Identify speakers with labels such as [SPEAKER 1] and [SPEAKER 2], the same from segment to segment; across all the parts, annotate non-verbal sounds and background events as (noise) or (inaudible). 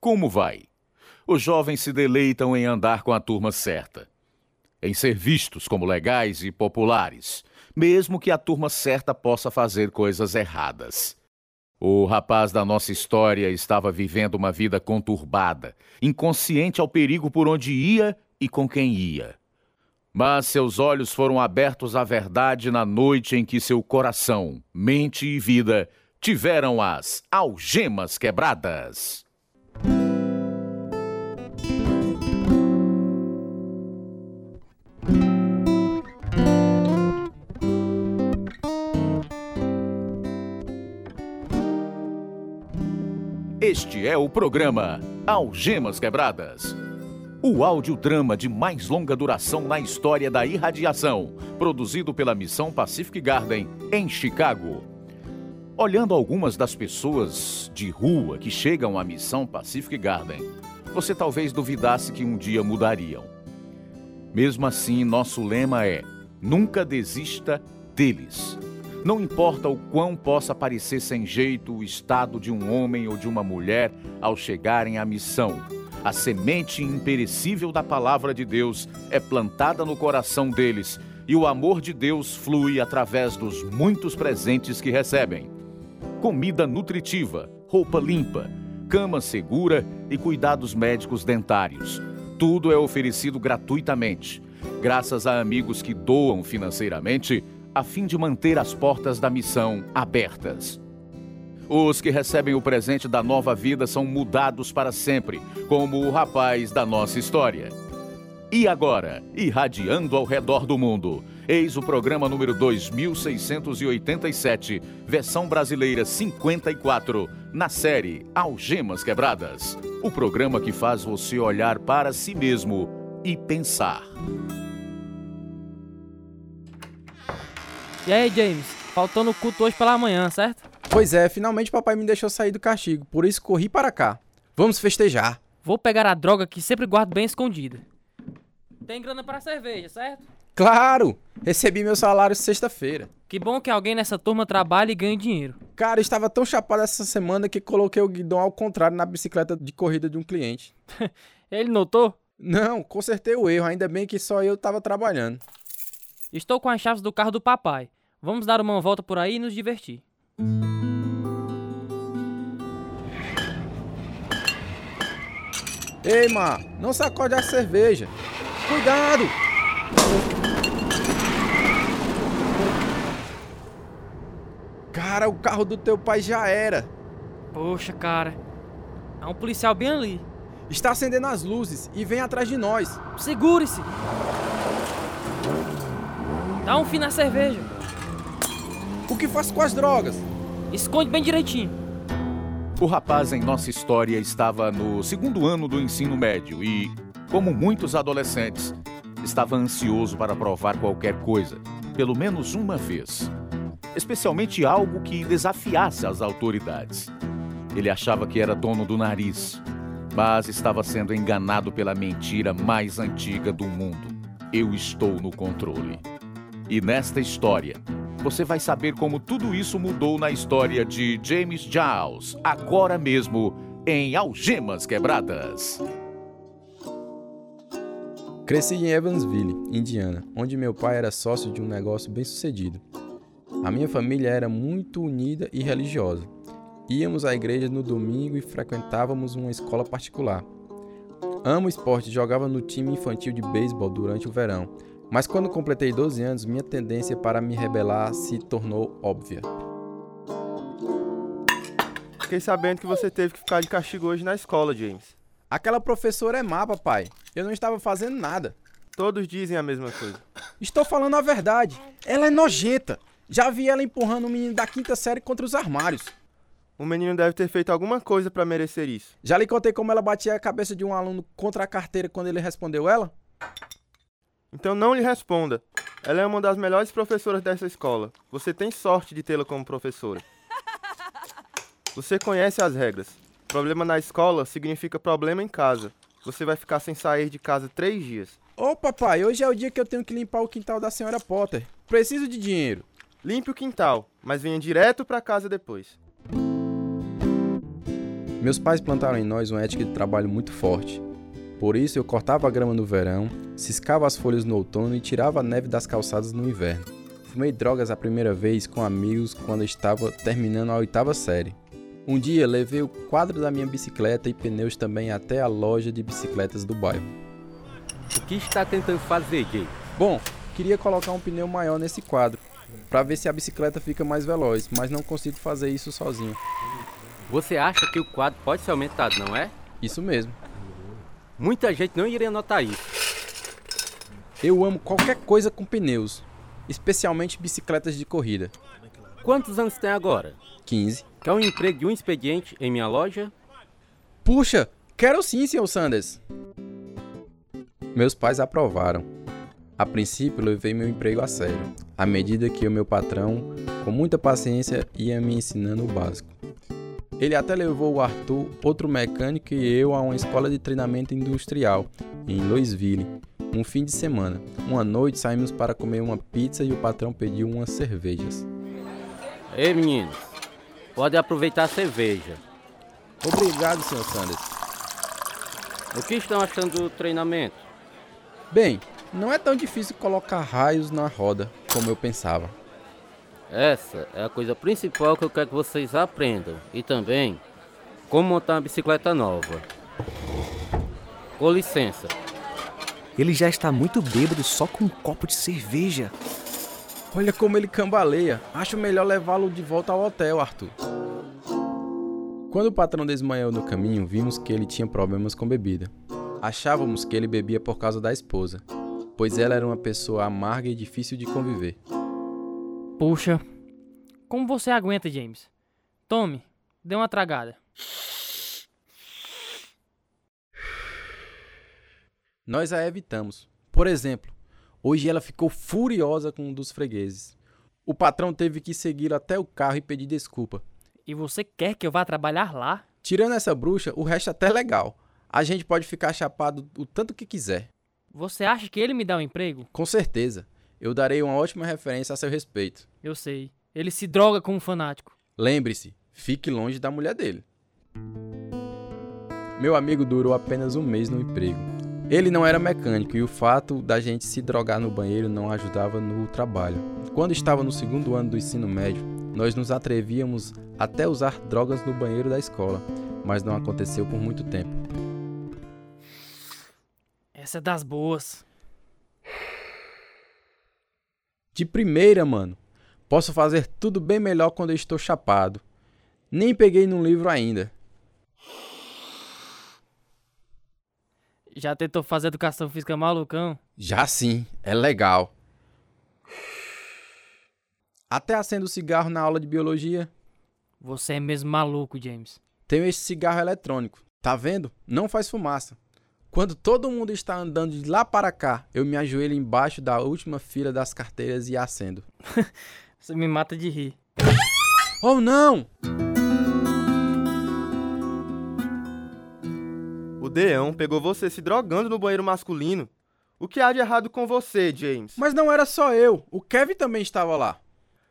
[SPEAKER 1] Como vai? Os jovens se deleitam em andar com a turma certa, em ser vistos como legais e populares, mesmo que a turma certa possa fazer coisas erradas. O rapaz da nossa história estava vivendo uma vida conturbada, inconsciente ao perigo por onde ia e com quem ia. Mas seus olhos foram abertos à verdade na noite em que seu coração, mente e vida tiveram as algemas quebradas. Este é o programa Algemas Quebradas. O audiodrama de mais longa duração na história da irradiação, produzido pela Missão Pacific Garden, em Chicago. Olhando algumas das pessoas de rua que chegam à Missão Pacific Garden, você talvez duvidasse que um dia mudariam. Mesmo assim, nosso lema é: nunca desista deles. Não importa o quão possa parecer sem jeito o estado de um homem ou de uma mulher ao chegarem à missão, a semente imperecível da palavra de Deus é plantada no coração deles e o amor de Deus flui através dos muitos presentes que recebem. Comida nutritiva, roupa limpa, cama segura e cuidados médicos dentários. Tudo é oferecido gratuitamente, graças a amigos que doam financeiramente a fim de manter as portas da missão abertas. Os que recebem o presente da nova vida são mudados para sempre, como o rapaz da nossa história. E agora, irradiando ao redor do mundo, eis o programa número 2687, versão brasileira 54, na série Algemas Quebradas. O programa que faz você olhar para si mesmo e pensar.
[SPEAKER 2] E aí, James? Faltando o culto hoje pela manhã, certo?
[SPEAKER 3] Pois é, finalmente papai me deixou sair do castigo, por isso corri para cá. Vamos festejar.
[SPEAKER 2] Vou pegar a droga que sempre guardo bem escondida. Tem grana para cerveja, certo?
[SPEAKER 3] Claro! Recebi meu salário sexta-feira.
[SPEAKER 2] Que bom que alguém nessa turma trabalha e ganha dinheiro.
[SPEAKER 3] Cara, estava tão chapado essa semana que coloquei o guidão ao contrário na bicicleta de corrida de um cliente. (laughs)
[SPEAKER 2] Ele notou?
[SPEAKER 3] Não, consertei o erro, ainda bem que só eu estava trabalhando.
[SPEAKER 2] Estou com as chaves do carro do papai. Vamos dar uma volta por aí e nos divertir.
[SPEAKER 3] Ei, Má, não sacode a cerveja. Cuidado! Cara, o carro do teu pai já era.
[SPEAKER 2] Poxa, cara. Há um policial bem ali.
[SPEAKER 3] Está acendendo as luzes e vem atrás de nós.
[SPEAKER 2] Segure-se! Dá um fim na cerveja.
[SPEAKER 3] O que faz com as drogas?
[SPEAKER 2] Esconde bem direitinho.
[SPEAKER 1] O rapaz em nossa história estava no segundo ano do ensino médio e, como muitos adolescentes, estava ansioso para provar qualquer coisa, pelo menos uma vez. Especialmente algo que desafiasse as autoridades. Ele achava que era dono do nariz, mas estava sendo enganado pela mentira mais antiga do mundo. Eu estou no controle. E nesta história, você vai saber como tudo isso mudou na história de James Giles, agora mesmo em Algemas Quebradas.
[SPEAKER 3] Cresci em Evansville, Indiana, onde meu pai era sócio de um negócio bem sucedido. A minha família era muito unida e religiosa. Íamos à igreja no domingo e frequentávamos uma escola particular. Amo esporte e jogava no time infantil de beisebol durante o verão, mas quando completei 12 anos, minha tendência para me rebelar se tornou óbvia.
[SPEAKER 4] Fiquei sabendo que você teve que ficar de castigo hoje na escola, James.
[SPEAKER 3] Aquela professora é má, papai. Eu não estava fazendo nada.
[SPEAKER 4] Todos dizem a mesma coisa.
[SPEAKER 3] Estou falando a verdade. Ela é nojenta. Já vi ela empurrando um menino da quinta série contra os armários.
[SPEAKER 4] O menino deve ter feito alguma coisa para merecer isso.
[SPEAKER 3] Já lhe contei como ela batia a cabeça de um aluno contra a carteira quando ele respondeu ela?
[SPEAKER 4] Então não lhe responda. Ela é uma das melhores professoras dessa escola. Você tem sorte de tê-la como professora. Você conhece as regras. Problema na escola significa problema em casa. Você vai ficar sem sair de casa três dias.
[SPEAKER 3] Ô papai, hoje é o dia que eu tenho que limpar o quintal da senhora Potter. Preciso de dinheiro.
[SPEAKER 4] Limpe o quintal, mas venha direto para casa depois.
[SPEAKER 3] Meus pais plantaram em nós uma ética de trabalho muito forte. Por isso eu cortava a grama no verão, ciscava as folhas no outono e tirava a neve das calçadas no inverno. Fumei drogas a primeira vez com amigos quando estava terminando a oitava série. Um dia levei o quadro da minha bicicleta e pneus também até a loja de bicicletas do bairro.
[SPEAKER 5] O que está tentando fazer, Jay?
[SPEAKER 3] Bom, queria colocar um pneu maior nesse quadro, para ver se a bicicleta fica mais veloz, mas não consigo fazer isso sozinho.
[SPEAKER 5] Você acha que o quadro pode ser aumentado, não é?
[SPEAKER 3] Isso mesmo.
[SPEAKER 5] Muita gente não iria notar isso.
[SPEAKER 3] Eu amo qualquer coisa com pneus, especialmente bicicletas de corrida.
[SPEAKER 5] Quantos anos tem agora?
[SPEAKER 3] 15.
[SPEAKER 5] Quer um emprego de um expediente em minha loja?
[SPEAKER 3] Puxa, quero sim, Sr. Sanders. Meus pais aprovaram. A princípio, levei meu emprego a sério, à medida que o meu patrão, com muita paciência, ia me ensinando o básico. Ele até levou o Arthur, outro mecânico e eu a uma escola de treinamento industrial em Louisville, um fim de semana. Uma noite saímos para comer uma pizza e o patrão pediu umas cervejas.
[SPEAKER 5] Ei, meninos, pode aproveitar a cerveja.
[SPEAKER 3] Obrigado, Sr. Sanders.
[SPEAKER 5] O que estão achando do treinamento?
[SPEAKER 3] Bem, não é tão difícil colocar raios na roda como eu pensava.
[SPEAKER 5] Essa é a coisa principal que eu quero que vocês aprendam. E também como montar uma bicicleta nova. Com licença.
[SPEAKER 6] Ele já está muito bêbado só com um copo de cerveja.
[SPEAKER 3] Olha como ele cambaleia. Acho melhor levá-lo de volta ao hotel, Arthur. Quando o patrão desmanhou no caminho, vimos que ele tinha problemas com bebida. Achávamos que ele bebia por causa da esposa, pois ela era uma pessoa amarga e difícil de conviver.
[SPEAKER 2] Puxa, como você aguenta, James? Tome, dê uma tragada.
[SPEAKER 3] Nós a evitamos. Por exemplo, hoje ela ficou furiosa com um dos fregueses. O patrão teve que segui-la até o carro e pedir desculpa.
[SPEAKER 2] E você quer que eu vá trabalhar lá?
[SPEAKER 3] Tirando essa bruxa, o resto é até legal. A gente pode ficar chapado o tanto que quiser.
[SPEAKER 2] Você acha que ele me dá um emprego?
[SPEAKER 3] Com certeza. Eu darei uma ótima referência a seu respeito.
[SPEAKER 2] Eu sei. Ele se droga como um fanático.
[SPEAKER 3] Lembre-se, fique longe da mulher dele. Meu amigo durou apenas um mês no emprego. Ele não era mecânico e o fato da gente se drogar no banheiro não ajudava no trabalho. Quando estava no segundo ano do ensino médio, nós nos atrevíamos até usar drogas no banheiro da escola, mas não aconteceu por muito tempo.
[SPEAKER 2] Essa é das boas.
[SPEAKER 3] De primeira, mano. Posso fazer tudo bem melhor quando eu estou chapado. Nem peguei num livro ainda.
[SPEAKER 2] Já tentou fazer educação física malucão?
[SPEAKER 3] Já sim, é legal. Até acendo cigarro na aula de biologia.
[SPEAKER 2] Você é mesmo maluco, James.
[SPEAKER 3] Tenho esse cigarro eletrônico. Tá vendo? Não faz fumaça. Quando todo mundo está andando de lá para cá, eu me ajoelho embaixo da última fila das carteiras e acendo. (laughs)
[SPEAKER 2] Você me mata de rir.
[SPEAKER 3] Oh não!
[SPEAKER 4] O Deão pegou você se drogando no banheiro masculino. O que há de errado com você, James?
[SPEAKER 3] Mas não era só eu, o Kevin também estava lá.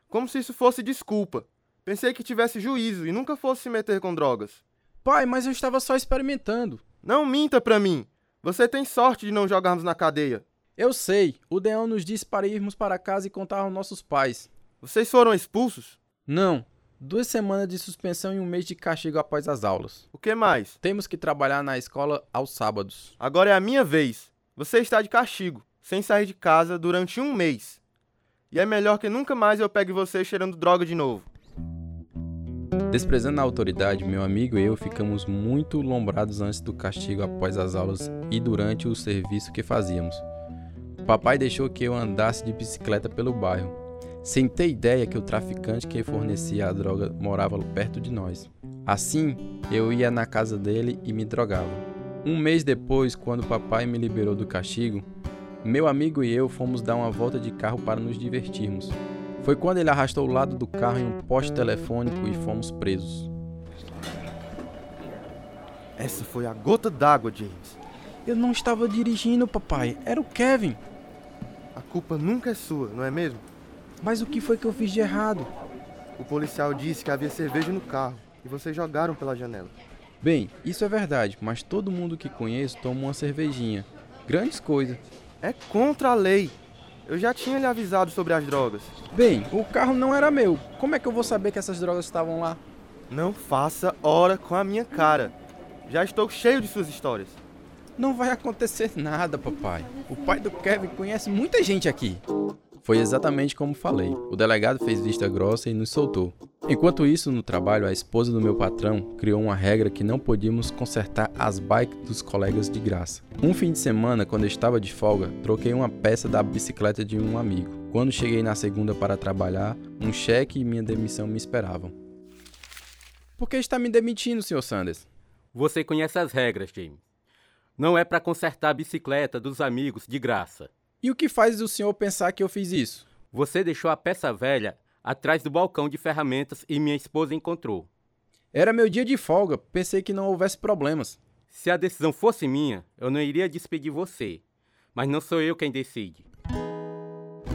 [SPEAKER 4] Como se isso fosse desculpa. Pensei que tivesse juízo e nunca fosse se meter com drogas.
[SPEAKER 3] Pai, mas eu estava só experimentando.
[SPEAKER 4] Não minta pra mim. Você tem sorte de não jogarmos na cadeia.
[SPEAKER 3] Eu sei, o Deão nos disse para irmos para casa e contar aos nossos pais.
[SPEAKER 4] Vocês foram expulsos?
[SPEAKER 3] Não, duas semanas de suspensão e um mês de castigo após as aulas.
[SPEAKER 4] O que mais?
[SPEAKER 3] Temos que trabalhar na escola aos sábados.
[SPEAKER 4] Agora é a minha vez. Você está de castigo, sem sair de casa durante um mês. E é melhor que nunca mais eu pegue você cheirando droga de novo.
[SPEAKER 3] Desprezando a autoridade, meu amigo e eu ficamos muito lombrados antes do castigo após as aulas e durante o serviço que fazíamos. Papai deixou que eu andasse de bicicleta pelo bairro, sem ter ideia que o traficante que fornecia a droga morava perto de nós. Assim, eu ia na casa dele e me drogava. Um mês depois, quando papai me liberou do castigo, meu amigo e eu fomos dar uma volta de carro para nos divertirmos. Foi quando ele arrastou o lado do carro em um poste telefônico e fomos presos.
[SPEAKER 4] Essa foi a gota d'água, James.
[SPEAKER 3] Eu não estava dirigindo, papai. Era o Kevin.
[SPEAKER 4] A culpa nunca é sua, não é mesmo?
[SPEAKER 3] Mas o que foi que eu fiz de errado?
[SPEAKER 4] O policial disse que havia cerveja no carro e vocês jogaram pela janela.
[SPEAKER 3] Bem, isso é verdade, mas todo mundo que conheço toma uma cervejinha. Grandes coisas.
[SPEAKER 4] É contra a lei. Eu já tinha lhe avisado sobre as drogas.
[SPEAKER 3] Bem, o carro não era meu. Como é que eu vou saber que essas drogas estavam lá?
[SPEAKER 4] Não faça hora com a minha cara. Já estou cheio de suas histórias.
[SPEAKER 3] Não vai acontecer nada, papai. O pai do Kevin conhece muita gente aqui. Foi exatamente como falei. O delegado fez vista grossa e nos soltou. Enquanto isso, no trabalho, a esposa do meu patrão criou uma regra que não podíamos consertar as bikes dos colegas de graça. Um fim de semana, quando eu estava de folga, troquei uma peça da bicicleta de um amigo. Quando cheguei na segunda para trabalhar, um cheque e minha demissão me esperavam. Por que está me demitindo, Sr. Sanders?
[SPEAKER 5] Você conhece as regras, James. Não é para consertar a bicicleta dos amigos de graça.
[SPEAKER 3] E o que faz o senhor pensar que eu fiz isso?
[SPEAKER 5] Você deixou a peça velha atrás do balcão de ferramentas e minha esposa encontrou.
[SPEAKER 3] Era meu dia de folga, pensei que não houvesse problemas.
[SPEAKER 5] Se a decisão fosse minha, eu não iria despedir você. Mas não sou eu quem decide.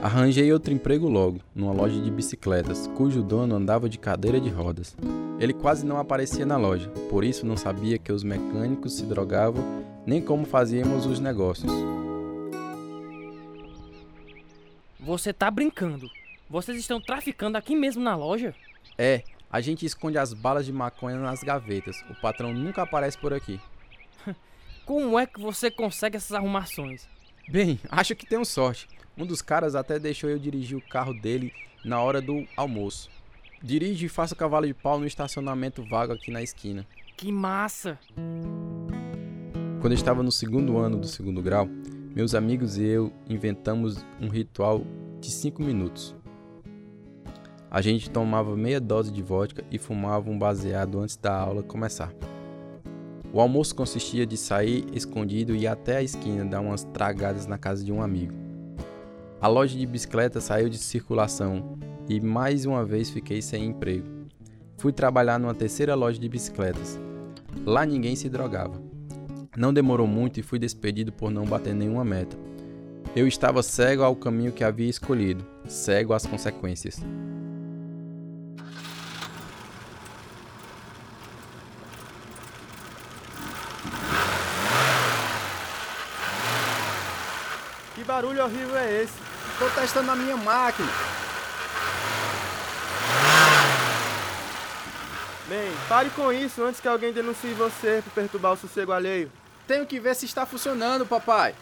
[SPEAKER 3] Arranjei outro emprego logo, numa loja de bicicletas, cujo dono andava de cadeira de rodas. Ele quase não aparecia na loja, por isso não sabia que os mecânicos se drogavam nem como fazíamos os negócios.
[SPEAKER 2] Você tá brincando. Vocês estão traficando aqui mesmo na loja?
[SPEAKER 3] É, a gente esconde as balas de maconha nas gavetas. O patrão nunca aparece por aqui. (laughs)
[SPEAKER 2] Como é que você consegue essas arrumações?
[SPEAKER 3] Bem, (laughs) acho que tenho sorte. Um dos caras até deixou eu dirigir o carro dele na hora do almoço. Dirige e faça cavalo de pau no estacionamento vago aqui na esquina.
[SPEAKER 2] Que massa!
[SPEAKER 3] Quando eu estava no segundo ano do segundo grau, meus amigos e eu inventamos um ritual de 5 minutos. A gente tomava meia dose de vodka e fumava um baseado antes da aula começar. O almoço consistia de sair escondido e ir até a esquina dar umas tragadas na casa de um amigo. A loja de bicicleta saiu de circulação e mais uma vez fiquei sem emprego. Fui trabalhar numa terceira loja de bicicletas. Lá ninguém se drogava. Não demorou muito e fui despedido por não bater nenhuma meta. Eu estava cego ao caminho que havia escolhido, cego às consequências.
[SPEAKER 4] Que barulho horrível é esse?
[SPEAKER 3] Tô testando a minha máquina.
[SPEAKER 4] Bem, pare com isso antes que alguém denuncie você por perturbar o sossego alheio.
[SPEAKER 3] Tenho que ver se está funcionando, papai.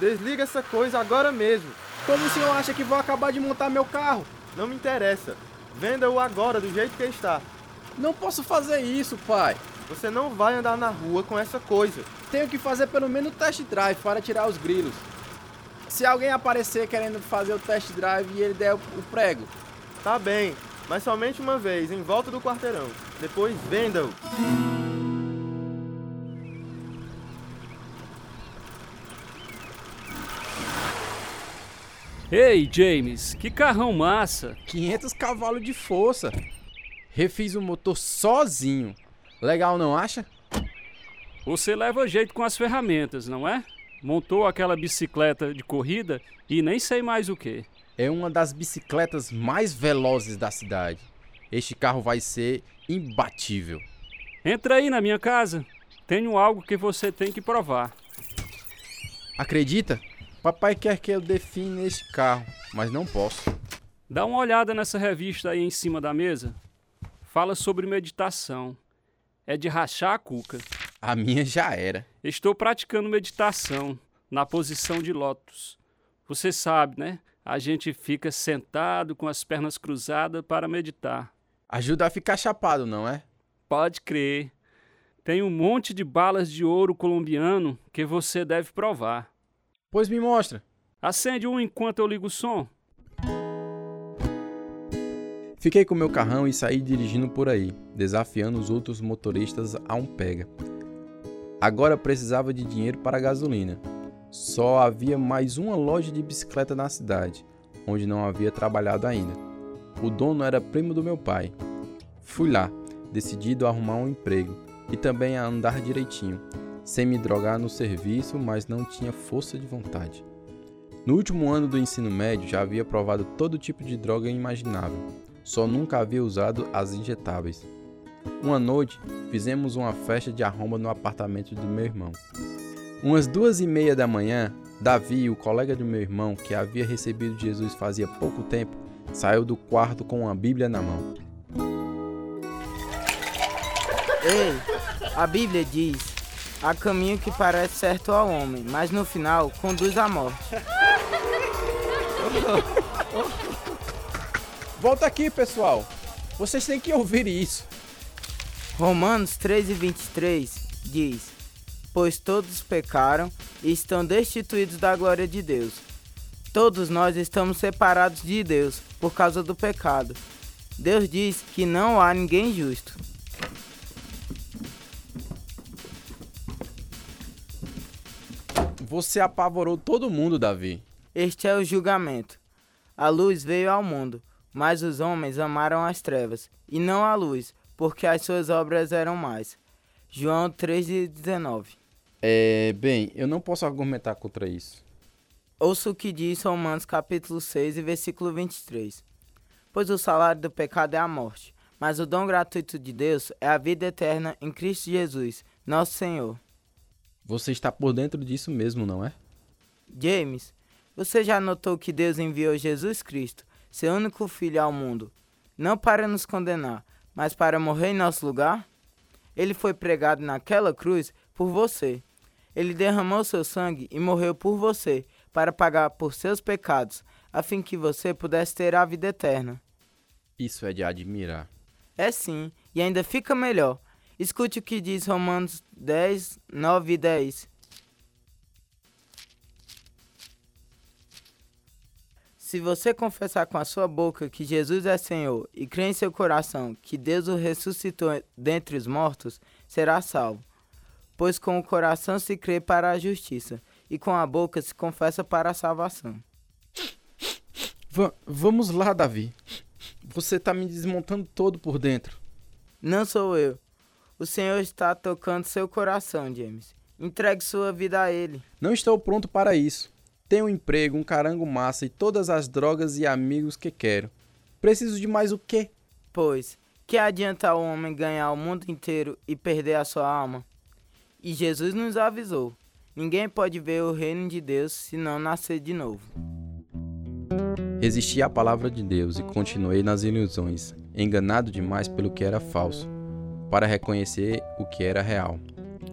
[SPEAKER 4] Desliga essa coisa agora mesmo.
[SPEAKER 3] Como o senhor acha que vou acabar de montar meu carro?
[SPEAKER 4] Não me interessa. Venda-o agora do jeito que está.
[SPEAKER 3] Não posso fazer isso, pai.
[SPEAKER 4] Você não vai andar na rua com essa coisa.
[SPEAKER 3] Tenho que fazer pelo menos test drive para tirar os grilos. Se alguém aparecer querendo fazer o test drive e ele der o prego.
[SPEAKER 4] Tá bem, mas somente uma vez, em volta do quarteirão. Depois venda-o.
[SPEAKER 7] Ei, James, que carrão massa!
[SPEAKER 3] 500 cavalos de força. Refiz o motor sozinho. Legal, não acha?
[SPEAKER 7] Você leva jeito com as ferramentas, não é? Montou aquela bicicleta de corrida e nem sei mais o que.
[SPEAKER 3] É uma das bicicletas mais velozes da cidade. Este carro vai ser imbatível.
[SPEAKER 7] Entra aí na minha casa. Tenho algo que você tem que provar.
[SPEAKER 3] Acredita? Papai quer que eu define este carro, mas não posso.
[SPEAKER 7] Dá uma olhada nessa revista aí em cima da mesa. Fala sobre meditação. É de rachar a cuca.
[SPEAKER 3] A minha já era.
[SPEAKER 7] Estou praticando meditação na posição de lótus. Você sabe, né? A gente fica sentado com as pernas cruzadas para meditar.
[SPEAKER 3] Ajuda a ficar chapado, não é?
[SPEAKER 7] Pode crer. Tem um monte de balas de ouro colombiano que você deve provar.
[SPEAKER 3] Pois me mostra.
[SPEAKER 7] Acende um enquanto eu ligo o som.
[SPEAKER 3] Fiquei com meu carrão e saí dirigindo por aí, desafiando os outros motoristas a um pega. Agora precisava de dinheiro para gasolina. Só havia mais uma loja de bicicleta na cidade, onde não havia trabalhado ainda. O dono era primo do meu pai. Fui lá, decidido a arrumar um emprego e também a andar direitinho, sem me drogar no serviço, mas não tinha força de vontade. No último ano do ensino médio já havia provado todo tipo de droga imaginável, só nunca havia usado as injetáveis. Uma noite, fizemos uma festa de arromba no apartamento do meu irmão. Umas duas e meia da manhã, Davi, o colega do meu irmão, que havia recebido Jesus fazia pouco tempo, saiu do quarto com uma Bíblia na mão.
[SPEAKER 8] Ei, a Bíblia diz: há caminho que parece certo ao homem, mas no final conduz à morte.
[SPEAKER 3] Volta aqui, pessoal. Vocês têm que ouvir isso.
[SPEAKER 8] Romanos 3 e 23 diz: Pois todos pecaram e estão destituídos da glória de Deus. Todos nós estamos separados de Deus por causa do pecado. Deus diz que não há ninguém justo.
[SPEAKER 3] Você apavorou todo mundo, Davi.
[SPEAKER 8] Este é o julgamento. A luz veio ao mundo, mas os homens amaram as trevas, e não a luz, porque as suas obras eram mais. João 3,19
[SPEAKER 3] É, bem, eu não posso argumentar contra isso.
[SPEAKER 8] Ouça o que diz Romanos capítulo 6 e versículo 23. Pois o salário do pecado é a morte, mas o dom gratuito de Deus é a vida eterna em Cristo Jesus, nosso Senhor.
[SPEAKER 3] Você está por dentro disso mesmo, não é?
[SPEAKER 8] James, você já notou que Deus enviou Jesus Cristo, seu único filho ao mundo, não para nos condenar, mas para morrer em nosso lugar? Ele foi pregado naquela cruz por você. Ele derramou seu sangue e morreu por você, para pagar por seus pecados, a fim que você pudesse ter a vida eterna.
[SPEAKER 3] Isso é de admirar.
[SPEAKER 8] É sim, e ainda fica melhor. Escute o que diz Romanos 10, 9 e 10. Se você confessar com a sua boca que Jesus é Senhor e crer em seu coração que Deus o ressuscitou dentre os mortos, será salvo. Pois com o coração se crê para a justiça e com a boca se confessa para a salvação.
[SPEAKER 3] Va vamos lá, Davi. Você está me desmontando todo por dentro.
[SPEAKER 8] Não sou eu. O Senhor está tocando seu coração, James. Entregue sua vida a Ele.
[SPEAKER 3] Não estou pronto para isso. Tenho um emprego, um carango massa e todas as drogas e amigos que quero. Preciso de mais o quê?
[SPEAKER 8] Pois, que adianta o homem ganhar o mundo inteiro e perder a sua alma? E Jesus nos avisou: ninguém pode ver o reino de Deus se não nascer de novo.
[SPEAKER 3] Resisti à palavra de Deus e continuei nas ilusões, enganado demais pelo que era falso, para reconhecer o que era real.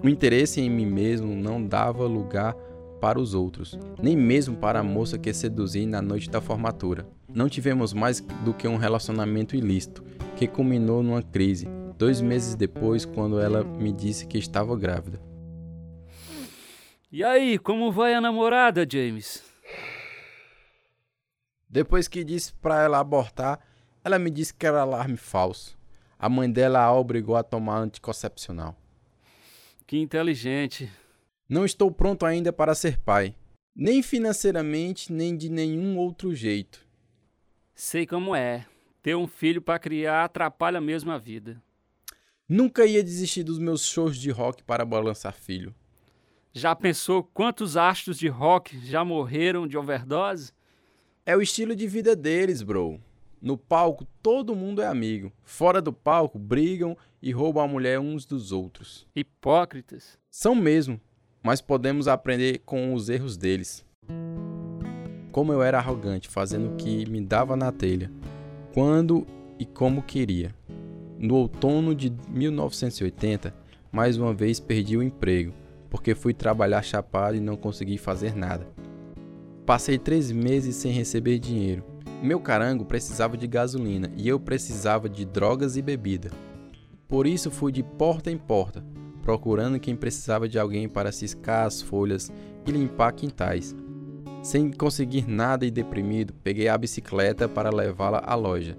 [SPEAKER 3] O interesse em mim mesmo não dava lugar para os outros, nem mesmo para a moça que seduzi na noite da formatura. Não tivemos mais do que um relacionamento ilícito, que culminou numa crise, dois meses depois, quando ela me disse que estava grávida.
[SPEAKER 7] E aí, como vai a namorada, James?
[SPEAKER 3] Depois que disse para ela abortar, ela me disse que era alarme falso. A mãe dela a obrigou a tomar anticoncepcional.
[SPEAKER 7] Que inteligente.
[SPEAKER 3] Não estou pronto ainda para ser pai, nem financeiramente, nem de nenhum outro jeito.
[SPEAKER 7] Sei como é. Ter um filho para criar atrapalha mesmo a vida.
[SPEAKER 3] Nunca ia desistir dos meus shows de rock para balançar filho.
[SPEAKER 7] Já pensou quantos astros de rock já morreram de overdose?
[SPEAKER 3] É o estilo de vida deles, bro. No palco, todo mundo é amigo. Fora do palco, brigam e roubam a mulher uns dos outros.
[SPEAKER 7] Hipócritas.
[SPEAKER 3] São mesmo, mas podemos aprender com os erros deles. Como eu era arrogante, fazendo o que me dava na telha, quando e como queria. No outono de 1980, mais uma vez perdi o emprego, porque fui trabalhar chapado e não consegui fazer nada. Passei três meses sem receber dinheiro. Meu carango precisava de gasolina e eu precisava de drogas e bebida. Por isso fui de porta em porta, procurando quem precisava de alguém para ciscar as folhas e limpar quintais. Sem conseguir nada e deprimido, peguei a bicicleta para levá-la à loja.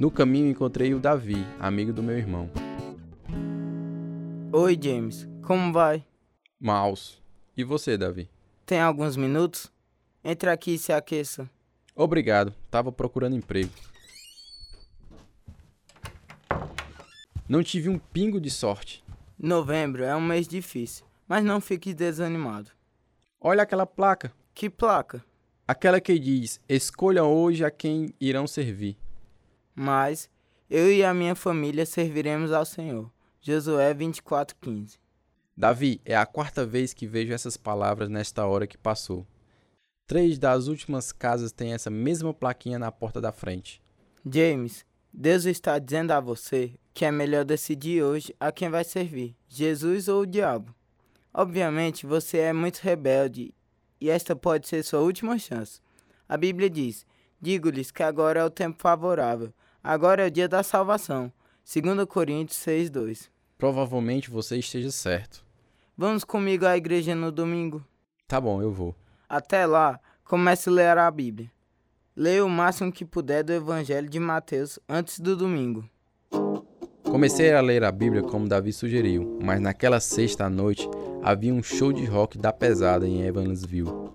[SPEAKER 3] No caminho encontrei o Davi, amigo do meu irmão.
[SPEAKER 8] Oi, James. Como vai?
[SPEAKER 3] Maus. E você, Davi?
[SPEAKER 8] Tem alguns minutos? Entre aqui e se aqueça.
[SPEAKER 3] Obrigado, tava procurando emprego. Não tive um pingo de sorte.
[SPEAKER 8] Novembro é um mês difícil, mas não fique desanimado.
[SPEAKER 3] Olha aquela placa.
[SPEAKER 8] Que placa?
[SPEAKER 3] Aquela que diz: Escolha hoje a quem irão servir.
[SPEAKER 8] Mas Eu e a minha família serviremos ao Senhor. Josué 24:15.
[SPEAKER 3] Davi, é a quarta vez que vejo essas palavras nesta hora que passou. Três das últimas casas têm essa mesma plaquinha na porta da frente.
[SPEAKER 8] James, Deus está dizendo a você que é melhor decidir hoje a quem vai servir, Jesus ou o diabo. Obviamente, você é muito rebelde e esta pode ser sua última chance. A Bíblia diz: Digo-lhes que agora é o tempo favorável, agora é o dia da salvação. 2 Coríntios 6:2.
[SPEAKER 3] Provavelmente você esteja certo.
[SPEAKER 8] Vamos comigo à igreja no domingo.
[SPEAKER 3] Tá bom, eu vou.
[SPEAKER 8] Até lá, comece a ler a Bíblia. Leia o máximo que puder do Evangelho de Mateus antes do domingo.
[SPEAKER 3] Comecei a ler a Bíblia como Davi sugeriu, mas naquela sexta noite havia um show de rock da pesada em Evansville.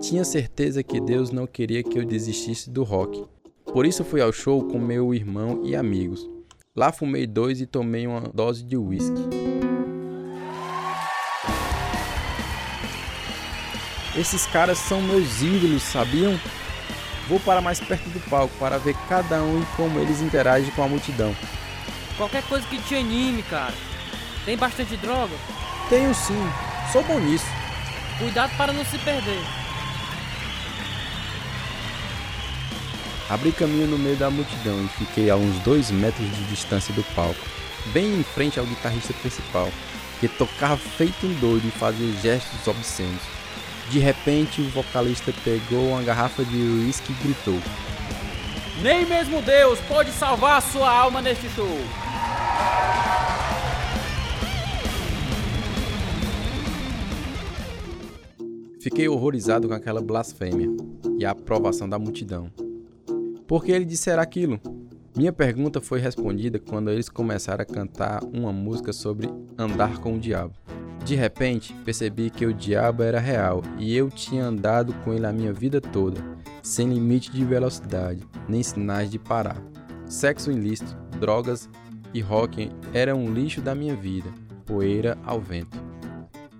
[SPEAKER 3] Tinha certeza que Deus não queria que eu desistisse do rock. Por isso fui ao show com meu irmão e amigos. Lá fumei dois e tomei uma dose de uísque. Esses caras são meus ídolos, sabiam? Vou para mais perto do palco para ver cada um e como eles interagem com a multidão.
[SPEAKER 2] Qualquer coisa que te anime, cara. Tem bastante droga?
[SPEAKER 3] Tenho sim, sou bom nisso.
[SPEAKER 2] Cuidado para não se perder.
[SPEAKER 3] Abri caminho no meio da multidão e fiquei a uns dois metros de distância do palco, bem em frente ao guitarrista principal, que tocava feito um doido e fazia gestos obscenos. De repente, o vocalista pegou uma garrafa de uísque e gritou:
[SPEAKER 2] Nem mesmo Deus pode salvar a sua alma neste show.
[SPEAKER 3] Fiquei horrorizado com aquela blasfêmia e a aprovação da multidão. Por que ele dissera aquilo? Minha pergunta foi respondida quando eles começaram a cantar uma música sobre andar com o diabo. De repente, percebi que o diabo era real e eu tinha andado com ele a minha vida toda, sem limite de velocidade, nem sinais de parar. Sexo ilícito, drogas e rock eram um lixo da minha vida, poeira ao vento.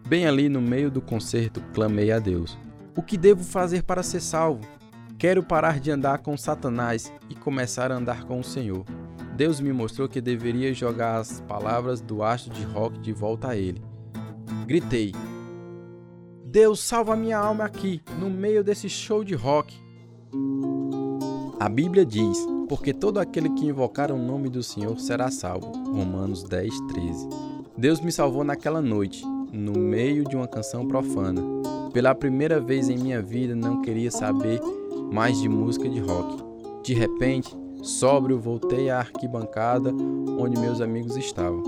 [SPEAKER 3] Bem ali no meio do concerto, clamei a Deus: O que devo fazer para ser salvo? Quero parar de andar com Satanás e começar a andar com o Senhor. Deus me mostrou que deveria jogar as palavras do astro de rock de volta a ele. Gritei: Deus, salva minha alma aqui, no meio desse show de rock. A Bíblia diz: Porque todo aquele que invocar o nome do Senhor será salvo. Romanos 10, 13. Deus me salvou naquela noite no meio de uma canção profana. Pela primeira vez em minha vida não queria saber mais de música de rock. De repente, sóbrio, voltei à arquibancada onde meus amigos estavam.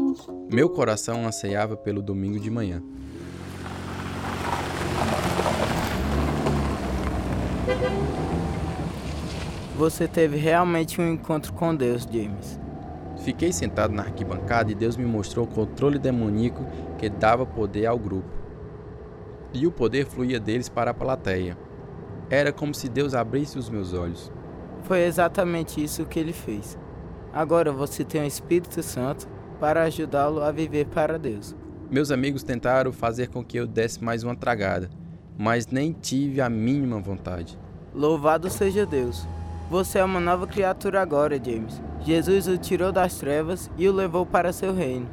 [SPEAKER 3] Meu coração anseiava pelo domingo de manhã.
[SPEAKER 8] Você teve realmente um encontro com Deus, James.
[SPEAKER 3] Fiquei sentado na arquibancada e Deus me mostrou o controle demoníaco que dava poder ao grupo. E o poder fluía deles para a plateia. Era como se Deus abrisse os meus olhos.
[SPEAKER 8] Foi exatamente isso que ele fez. Agora você tem o Espírito Santo para ajudá-lo a viver para Deus.
[SPEAKER 3] Meus amigos tentaram fazer com que eu desse mais uma tragada, mas nem tive a mínima vontade.
[SPEAKER 8] Louvado seja Deus. Você é uma nova criatura agora, James. Jesus o tirou das trevas e o levou para seu reino.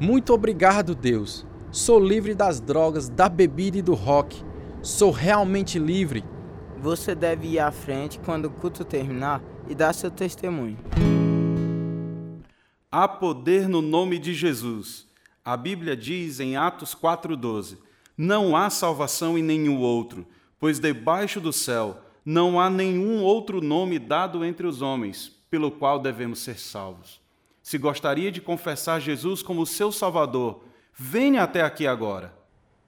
[SPEAKER 3] Muito obrigado, Deus. Sou livre das drogas, da bebida e do rock. Sou realmente livre.
[SPEAKER 8] Você deve ir à frente quando o culto terminar e dar seu testemunho.
[SPEAKER 9] Há poder no nome de Jesus. A Bíblia diz em Atos 4,12: Não há salvação em nenhum outro, pois debaixo do céu não há nenhum outro nome dado entre os homens pelo qual devemos ser salvos. Se gostaria de confessar Jesus como seu Salvador, venha até aqui agora.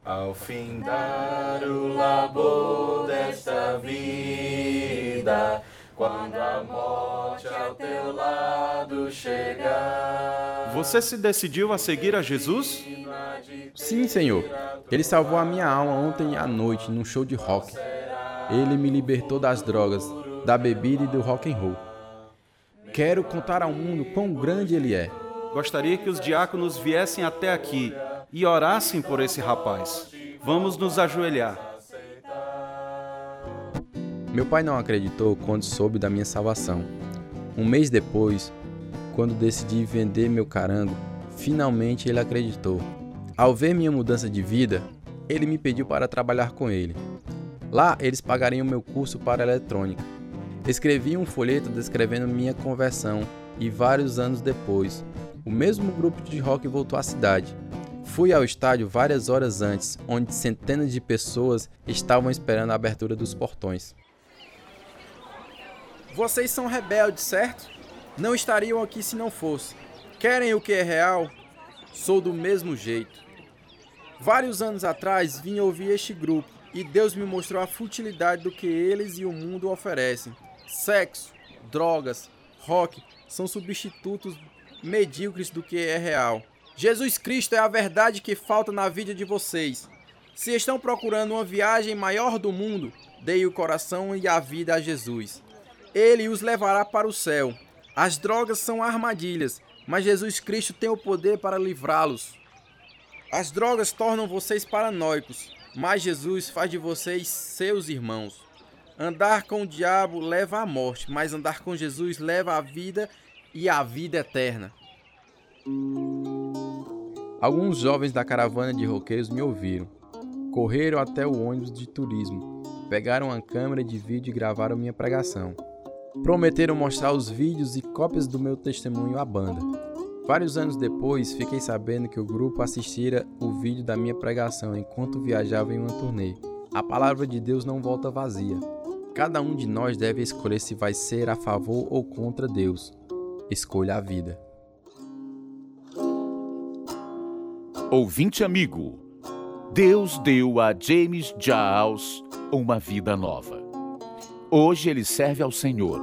[SPEAKER 10] Ao findar o labor desta vida, quando a morte ao teu lado chegar.
[SPEAKER 9] Você se decidiu a seguir a Jesus?
[SPEAKER 3] Sim, Senhor. Ele salvou a minha alma ontem à noite num show de rock. Ele me libertou das drogas, da bebida e do rock and roll. Quero contar ao mundo quão grande ele é.
[SPEAKER 9] Gostaria que os diáconos viessem até aqui e orassem por esse rapaz. Vamos nos ajoelhar.
[SPEAKER 3] Meu pai não acreditou quando soube da minha salvação. Um mês depois, quando decidi vender meu carango, finalmente ele acreditou. Ao ver minha mudança de vida, ele me pediu para trabalhar com ele. Lá eles pagariam meu curso para eletrônica. Escrevi um folheto descrevendo minha conversão e vários anos depois, o mesmo grupo de rock voltou à cidade. Fui ao estádio várias horas antes, onde centenas de pessoas estavam esperando a abertura dos portões.
[SPEAKER 11] Vocês são rebeldes, certo? Não estariam aqui se não fosse. Querem o que é real? Sou do mesmo jeito. Vários anos atrás vim ouvir este grupo e Deus me mostrou a futilidade do que eles e o mundo oferecem. Sexo, drogas, rock são substitutos medíocres do que é real. Jesus Cristo é a verdade que falta na vida de vocês. Se estão procurando uma viagem maior do mundo, deem o coração e a vida a Jesus. Ele os levará para o céu. As drogas são armadilhas, mas Jesus Cristo tem o poder para livrá-los. As drogas tornam vocês paranoicos, mas Jesus faz de vocês seus irmãos. Andar com o diabo leva à morte, mas andar com Jesus leva à vida e à vida eterna.
[SPEAKER 3] Alguns jovens da caravana de roqueiros me ouviram. Correram até o ônibus de turismo, pegaram uma câmera de vídeo e gravaram minha pregação. Prometeram mostrar os vídeos e cópias do meu testemunho à banda. Vários anos depois, fiquei sabendo que o grupo assistira o vídeo da minha pregação enquanto viajava em uma turnê. A palavra de Deus não volta vazia. Cada um de nós deve escolher se vai ser a favor ou contra Deus. Escolha a vida.
[SPEAKER 1] Ouvinte amigo, Deus deu a James Giles uma vida nova. Hoje ele serve ao Senhor.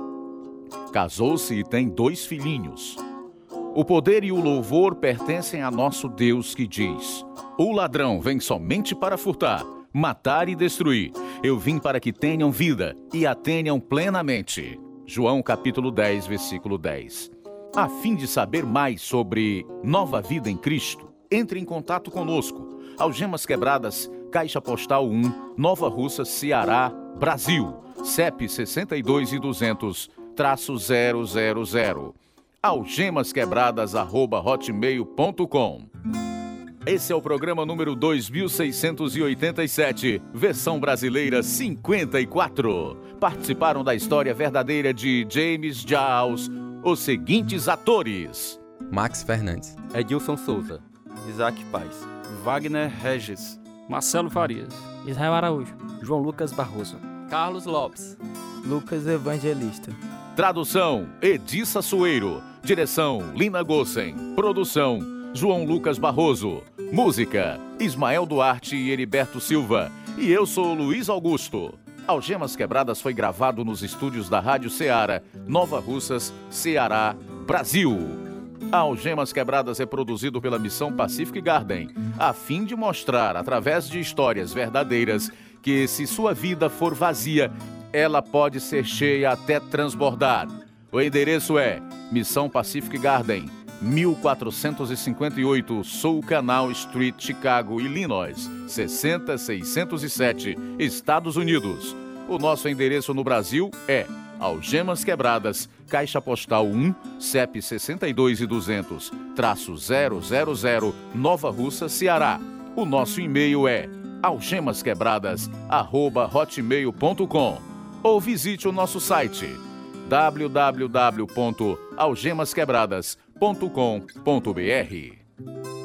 [SPEAKER 1] Casou-se e tem dois filhinhos. O poder e o louvor pertencem a nosso Deus que diz: O ladrão vem somente para furtar, matar e destruir. Eu vim para que tenham vida e a tenham plenamente. João capítulo 10, versículo 10. A fim de saber mais sobre nova vida em Cristo, entre em contato conosco. Algemas Quebradas, Caixa Postal 1, Nova Russa, Ceará, Brasil. CEP 62 e 200, traço 000. algemasquebradas@hotmail.com. Esse é o programa número 2687, versão brasileira 54. Participaram da história verdadeira de James Giles os seguintes atores:
[SPEAKER 3] Max Fernandes,
[SPEAKER 5] Edilson Souza,
[SPEAKER 4] Isaac Paz,
[SPEAKER 9] Wagner Regis,
[SPEAKER 7] Marcelo Farias,
[SPEAKER 2] Israel Araújo,
[SPEAKER 6] João Lucas Barroso,
[SPEAKER 8] Carlos Lopes, Lucas Evangelista.
[SPEAKER 1] Tradução: Edissa Sueiro. Direção: Lina Gossen. Produção: João Lucas Barroso. Música: Ismael Duarte e Heriberto Silva. E eu sou Luiz Augusto. Algemas Quebradas foi gravado nos estúdios da Rádio Ceará, Nova Russas, Ceará, Brasil. Algemas Quebradas é produzido pela Missão Pacific Garden, a fim de mostrar, através de histórias verdadeiras, que se sua vida for vazia, ela pode ser cheia até transbordar. O endereço é Missão Pacific Garden, 1458 Soul Canal Street, Chicago, Illinois, 60607, Estados Unidos. O nosso endereço no Brasil é Algemas Quebradas, Caixa Postal 1, CEP 62 e 200, traço 000, Nova Russa, Ceará. O nosso e-mail é algemasquebradas@hotmail.com ou visite o nosso site www.algemasquebradas.com.br.